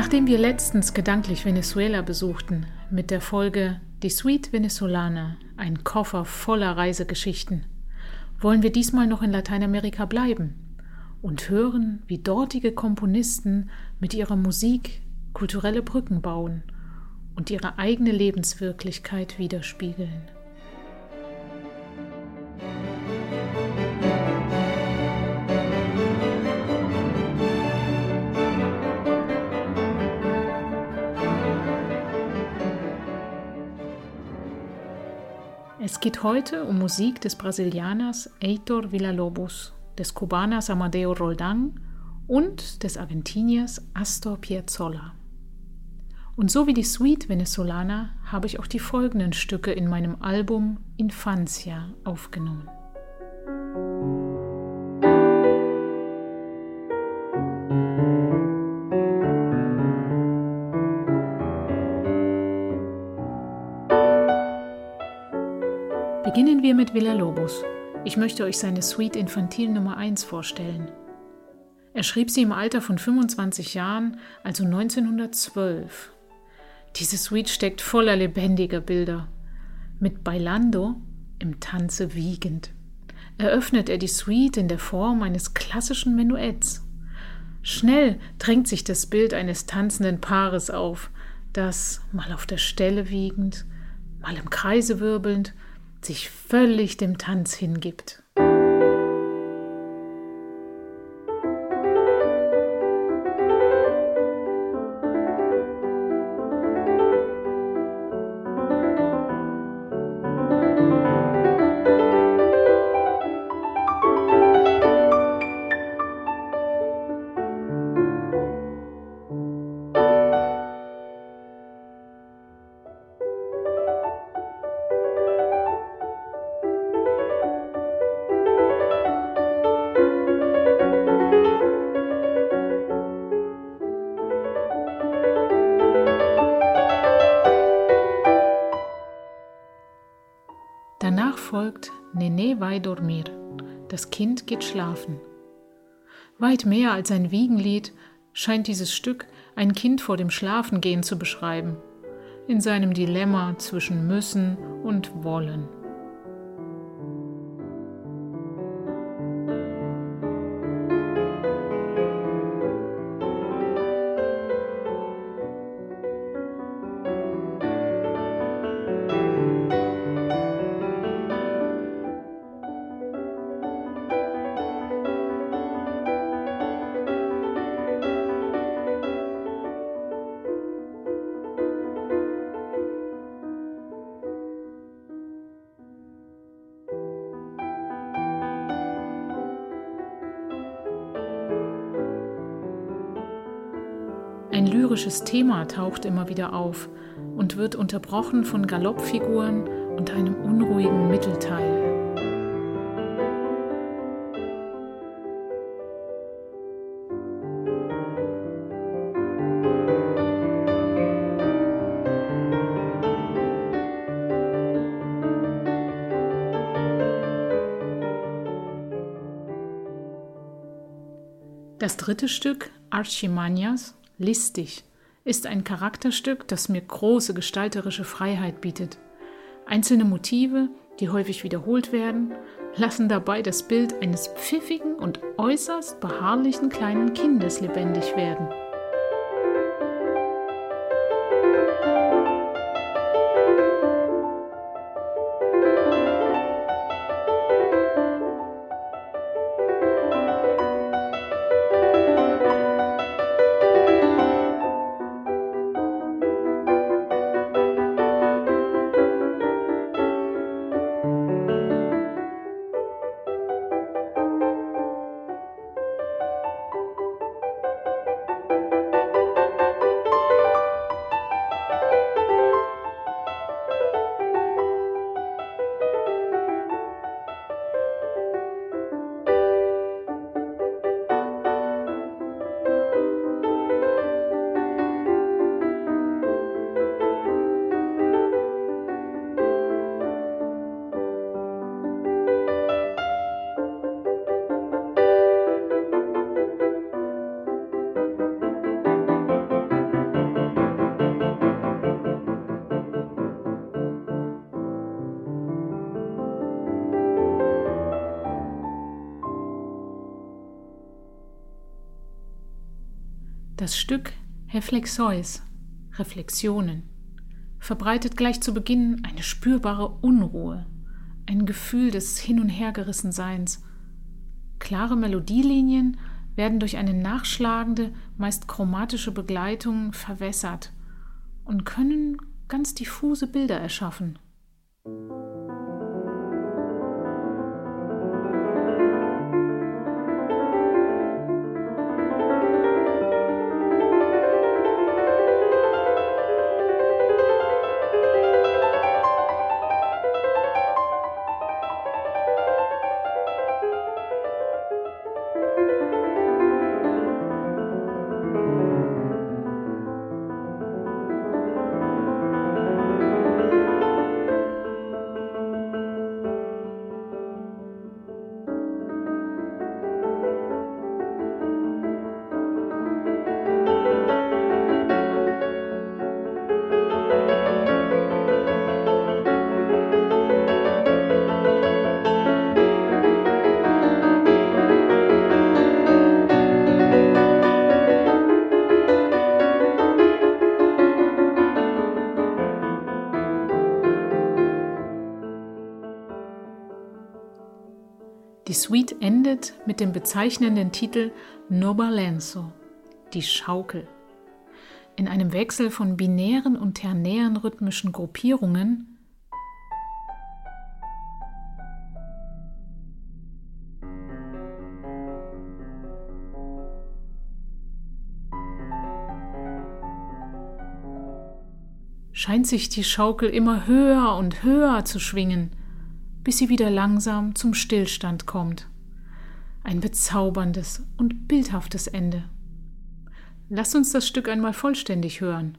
Nachdem wir letztens gedanklich Venezuela besuchten, mit der Folge Die Suite Venezolana, ein Koffer voller Reisegeschichten, wollen wir diesmal noch in Lateinamerika bleiben und hören, wie dortige Komponisten mit ihrer Musik kulturelle Brücken bauen und ihre eigene Lebenswirklichkeit widerspiegeln. Es geht heute um Musik des Brasilianers Heitor Villa-Lobos, des Kubaners Amadeo Roldán und des Argentiniers Astor Piazzolla. Und so wie die Suite Venezolana habe ich auch die folgenden Stücke in meinem Album Infancia aufgenommen. Mit Villa Lobos. Ich möchte euch seine Suite Infantil Nummer 1 vorstellen. Er schrieb sie im Alter von 25 Jahren, also 1912. Diese Suite steckt voller lebendiger Bilder. Mit Bailando, im Tanze wiegend, eröffnet er die Suite in der Form eines klassischen Menuetts. Schnell drängt sich das Bild eines tanzenden Paares auf, das, mal auf der Stelle wiegend, mal im Kreise wirbelnd, sich völlig dem Tanz hingibt. Folgt Nene vai dormir. Das Kind geht schlafen. Weit mehr als ein Wiegenlied scheint dieses Stück ein Kind vor dem Schlafengehen zu beschreiben, in seinem Dilemma zwischen müssen und wollen. Lyrisches Thema taucht immer wieder auf und wird unterbrochen von Galoppfiguren und einem unruhigen Mittelteil. Das dritte Stück, Archimanias, listig, ist ein Charakterstück, das mir große gestalterische Freiheit bietet. Einzelne Motive, die häufig wiederholt werden, lassen dabei das Bild eines pfiffigen und äußerst beharrlichen kleinen Kindes lebendig werden. Das Stück Reflexois, Reflexionen, verbreitet gleich zu Beginn eine spürbare Unruhe, ein Gefühl des Hin- und Hergerissenseins. Klare Melodielinien werden durch eine nachschlagende, meist chromatische Begleitung verwässert und können ganz diffuse Bilder erschaffen. Die Suite endet mit dem bezeichnenden Titel No Balenzo, die Schaukel. In einem Wechsel von binären und ternären rhythmischen Gruppierungen scheint sich die Schaukel immer höher und höher zu schwingen – bis sie wieder langsam zum Stillstand kommt. Ein bezauberndes und bildhaftes Ende. Lass uns das Stück einmal vollständig hören.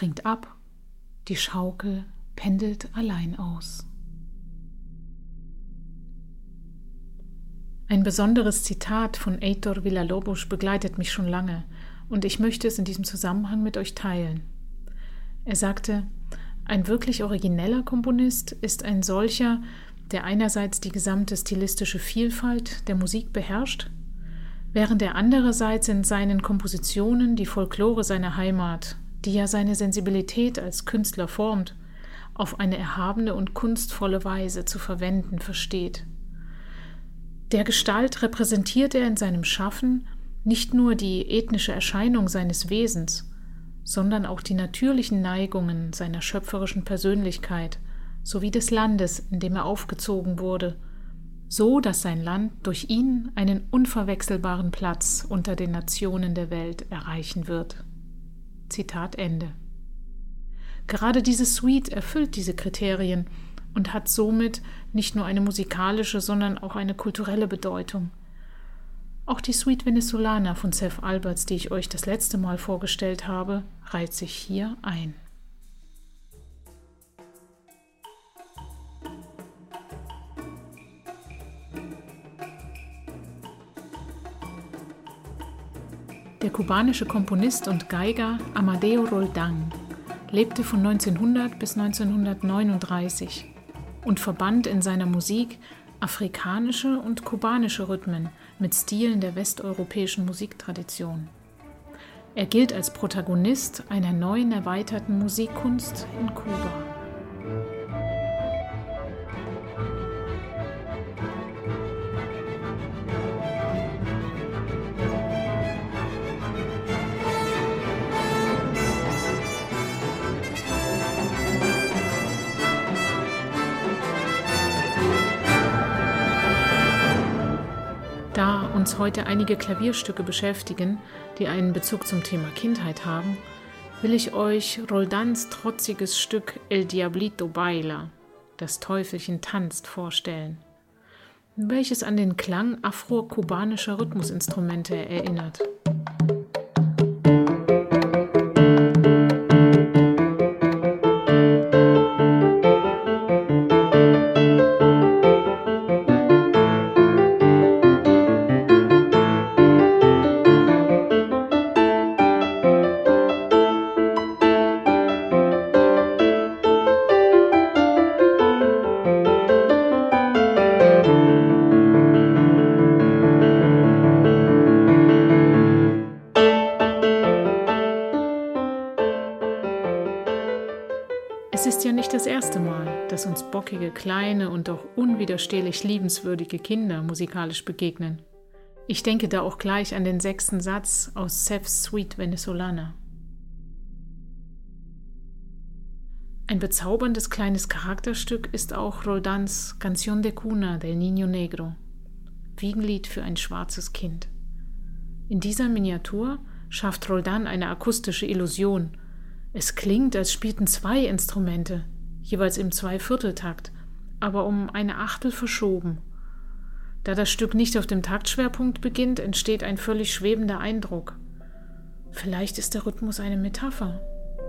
Springt ab, die Schaukel pendelt allein aus. Ein besonderes Zitat von Eitor Villalobos begleitet mich schon lange und ich möchte es in diesem Zusammenhang mit euch teilen. Er sagte, ein wirklich origineller Komponist ist ein solcher, der einerseits die gesamte stilistische Vielfalt der Musik beherrscht, während er andererseits in seinen Kompositionen die Folklore seiner Heimat, die ja seine Sensibilität als Künstler formt, auf eine erhabene und kunstvolle Weise zu verwenden versteht. Der Gestalt repräsentiert er in seinem Schaffen nicht nur die ethnische Erscheinung seines Wesens, sondern auch die natürlichen Neigungen seiner schöpferischen Persönlichkeit sowie des Landes, in dem er aufgezogen wurde, so dass sein Land durch ihn einen unverwechselbaren Platz unter den Nationen der Welt erreichen wird. Zitat Ende. Gerade diese Suite erfüllt diese Kriterien und hat somit nicht nur eine musikalische, sondern auch eine kulturelle Bedeutung. Auch die Suite Venezolana von Seth Alberts, die ich euch das letzte Mal vorgestellt habe, reiht sich hier ein. Der kubanische Komponist und Geiger Amadeo Roldán lebte von 1900 bis 1939 und verband in seiner Musik afrikanische und kubanische Rhythmen mit Stilen der westeuropäischen Musiktradition. Er gilt als Protagonist einer neuen erweiterten Musikkunst in Kuba. Uns heute einige Klavierstücke beschäftigen, die einen Bezug zum Thema Kindheit haben, will ich euch Roldans trotziges Stück El Diablito Baila, das Teufelchen tanzt, vorstellen, welches an den Klang afro-kubanischer Rhythmusinstrumente erinnert. Es ist ja nicht das erste Mal, dass uns bockige, kleine und doch unwiderstehlich liebenswürdige Kinder musikalisch begegnen. Ich denke da auch gleich an den sechsten Satz aus Seth's Suite Venezolana. Ein bezauberndes kleines Charakterstück ist auch Roldans Canción de Cuna del Niño Negro, Wiegenlied für ein schwarzes Kind. In dieser Miniatur schafft Roldan eine akustische Illusion es klingt, als spielten zwei Instrumente, jeweils im Zweivierteltakt, aber um eine Achtel verschoben. Da das Stück nicht auf dem Taktschwerpunkt beginnt, entsteht ein völlig schwebender Eindruck. Vielleicht ist der Rhythmus eine Metapher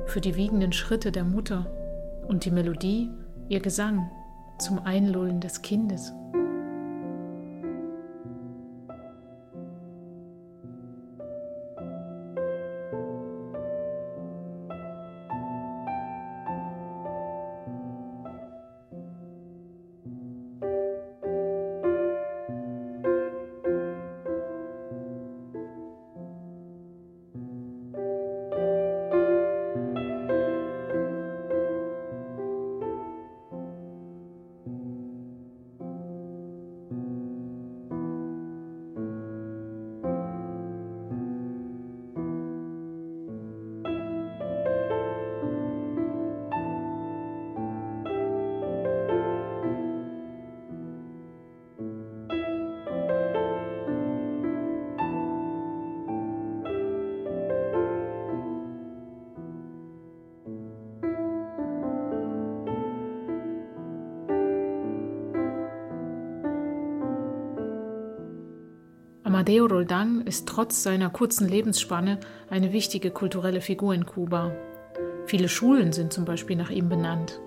für die wiegenden Schritte der Mutter und die Melodie ihr Gesang zum Einlullen des Kindes. Amadeo Roldán ist trotz seiner kurzen Lebensspanne eine wichtige kulturelle Figur in Kuba. Viele Schulen sind zum Beispiel nach ihm benannt.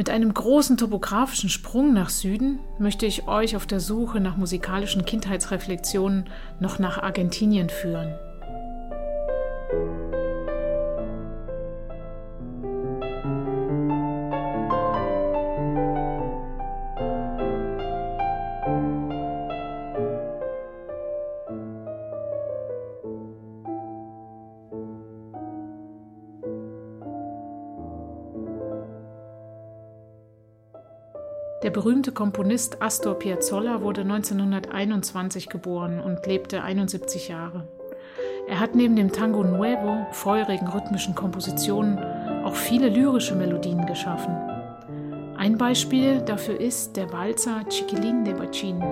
Mit einem großen topografischen Sprung nach Süden möchte ich euch auf der Suche nach musikalischen Kindheitsreflexionen noch nach Argentinien führen. Der berühmte Komponist Astor Piazzolla wurde 1921 geboren und lebte 71 Jahre. Er hat neben dem Tango Nuevo, feurigen rhythmischen Kompositionen, auch viele lyrische Melodien geschaffen. Ein Beispiel dafür ist der Walzer Chiquilin de Bacin,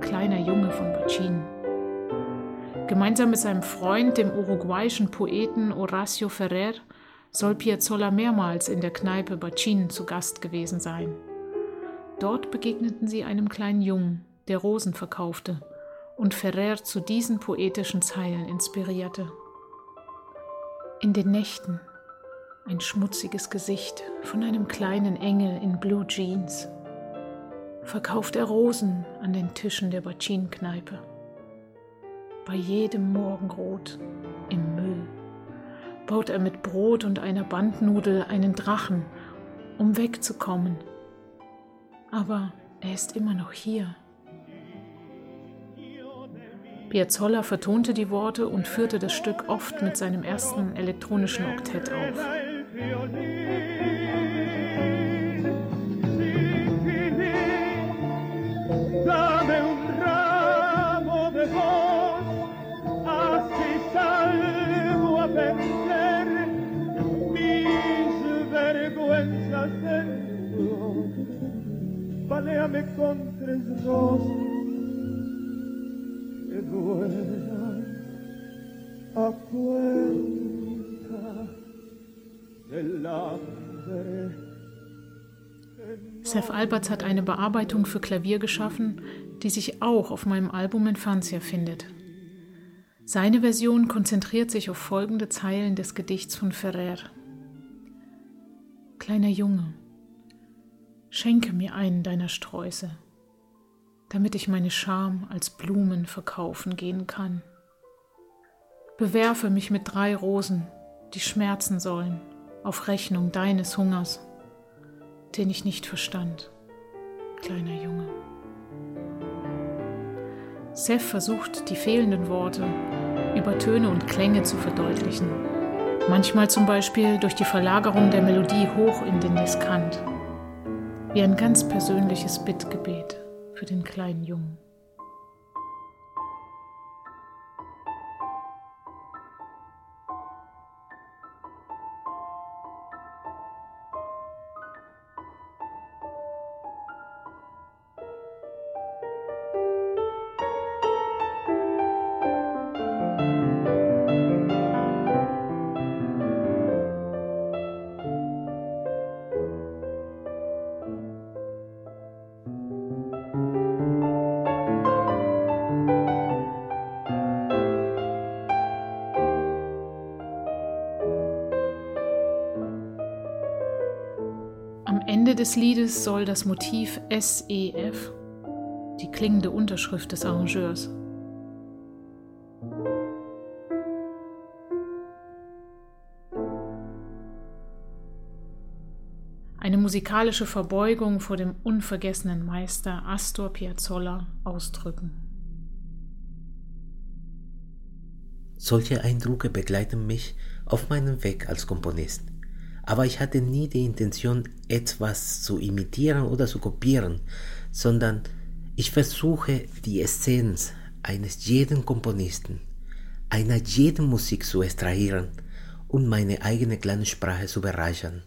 kleiner Junge von Bacin. Gemeinsam mit seinem Freund, dem uruguayischen Poeten Horacio Ferrer, soll Piazzolla mehrmals in der Kneipe Bacin zu Gast gewesen sein. Dort begegneten sie einem kleinen Jungen, der Rosen verkaufte und Ferrer zu diesen poetischen Zeilen inspirierte. In den Nächten ein schmutziges Gesicht von einem kleinen Engel in Blue Jeans. Verkauft er Rosen an den Tischen der Bacin-Kneipe. Bei jedem Morgenrot im Müll baut er mit Brot und einer Bandnudel einen Drachen, um wegzukommen. Aber er ist immer noch hier. Piazzolla vertonte die Worte und führte das Stück oft mit seinem ersten elektronischen Oktett auf. Baleame con rosas que vuelan a cuenta del hambre. Seth Alberts hat eine Bearbeitung für Klavier geschaffen, die sich auch auf meinem Album Infancia findet. Seine Version konzentriert sich auf folgende Zeilen des Gedichts von Ferrer. Kleiner Junge, schenke mir einen deiner Sträuße, damit ich meine Scham als Blumen verkaufen gehen kann. Bewerfe mich mit drei Rosen, die schmerzen sollen, auf Rechnung deines Hungers, den ich nicht verstand, kleiner Junge. Seth versucht, die fehlenden Worte über Töne und Klänge zu verdeutlichen. Manchmal zum Beispiel durch die Verlagerung der Melodie hoch in den Diskant, wie ein ganz persönliches Bittgebet für den kleinen Jungen. Des Liedes soll das Motiv SEF, die klingende Unterschrift des Arrangeurs, eine musikalische Verbeugung vor dem unvergessenen Meister Astor Piazzolla ausdrücken. Solche Eindrücke begleiten mich auf meinem Weg als Komponist aber ich hatte nie die Intention, etwas zu imitieren oder zu kopieren, sondern ich versuche die Essenz eines jeden Komponisten, einer jeden Musik zu extrahieren und meine eigene kleine Sprache zu bereichern.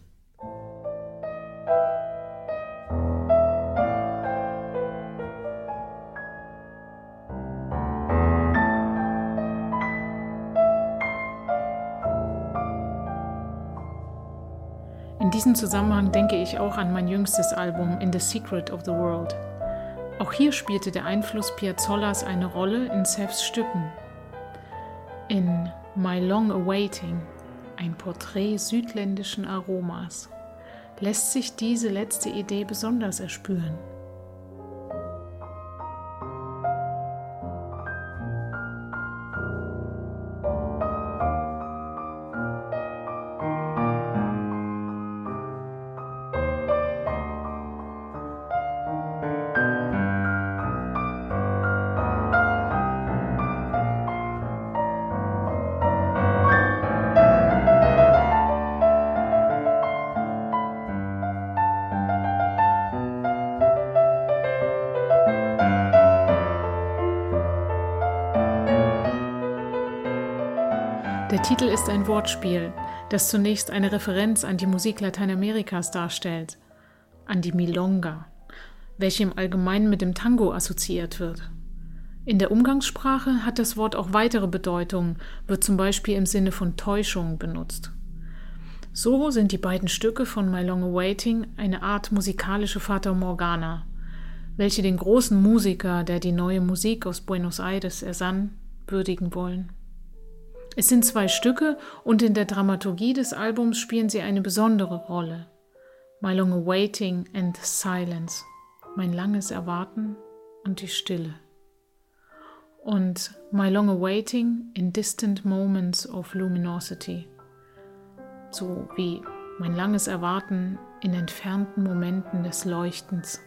Diesem Zusammenhang denke ich auch an mein jüngstes Album In the Secret of the World. Auch hier spielte der Einfluss Piazzollas eine Rolle in Seths Stücken. In My Long Awaiting, ein Porträt südländischen Aromas, lässt sich diese letzte Idee besonders erspüren. Der Titel ist ein Wortspiel, das zunächst eine Referenz an die Musik Lateinamerikas darstellt, an die Milonga, welche im Allgemeinen mit dem Tango assoziiert wird. In der Umgangssprache hat das Wort auch weitere Bedeutungen, wird zum Beispiel im Sinne von Täuschung benutzt. So sind die beiden Stücke von My Long Awaiting eine Art musikalische Fata Morgana, welche den großen Musiker, der die neue Musik aus Buenos Aires ersann, würdigen wollen. Es sind zwei Stücke und in der Dramaturgie des Albums spielen sie eine besondere Rolle. My Long Awaiting and Silence, mein langes Erwarten und die Stille. Und My Long Awaiting in Distant Moments of Luminosity, so wie mein langes Erwarten in entfernten Momenten des Leuchtens.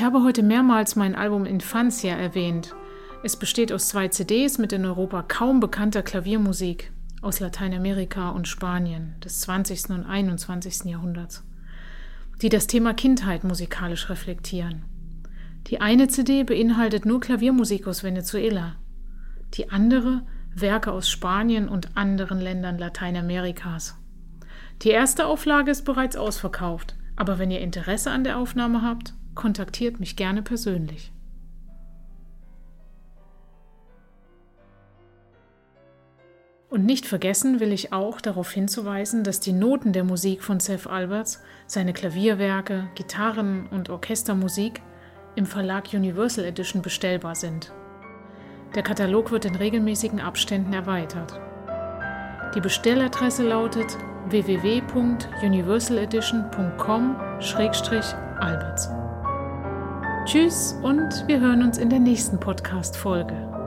Ich habe heute mehrmals mein Album Infancia erwähnt. Es besteht aus zwei CDs mit in Europa kaum bekannter Klaviermusik aus Lateinamerika und Spanien des 20. und 21. Jahrhunderts, die das Thema Kindheit musikalisch reflektieren. Die eine CD beinhaltet nur Klaviermusik aus Venezuela, die andere Werke aus Spanien und anderen Ländern Lateinamerikas. Die erste Auflage ist bereits ausverkauft, aber wenn ihr Interesse an der Aufnahme habt, kontaktiert mich gerne persönlich. Und nicht vergessen will ich auch darauf hinzuweisen, dass die Noten der Musik von Seth Alberts, seine Klavierwerke, Gitarren und Orchestermusik im Verlag Universal Edition bestellbar sind. Der Katalog wird in regelmäßigen Abständen erweitert. Die Bestelladresse lautet www.universaledition.com-alberts. Tschüss und wir hören uns in der nächsten Podcast-Folge.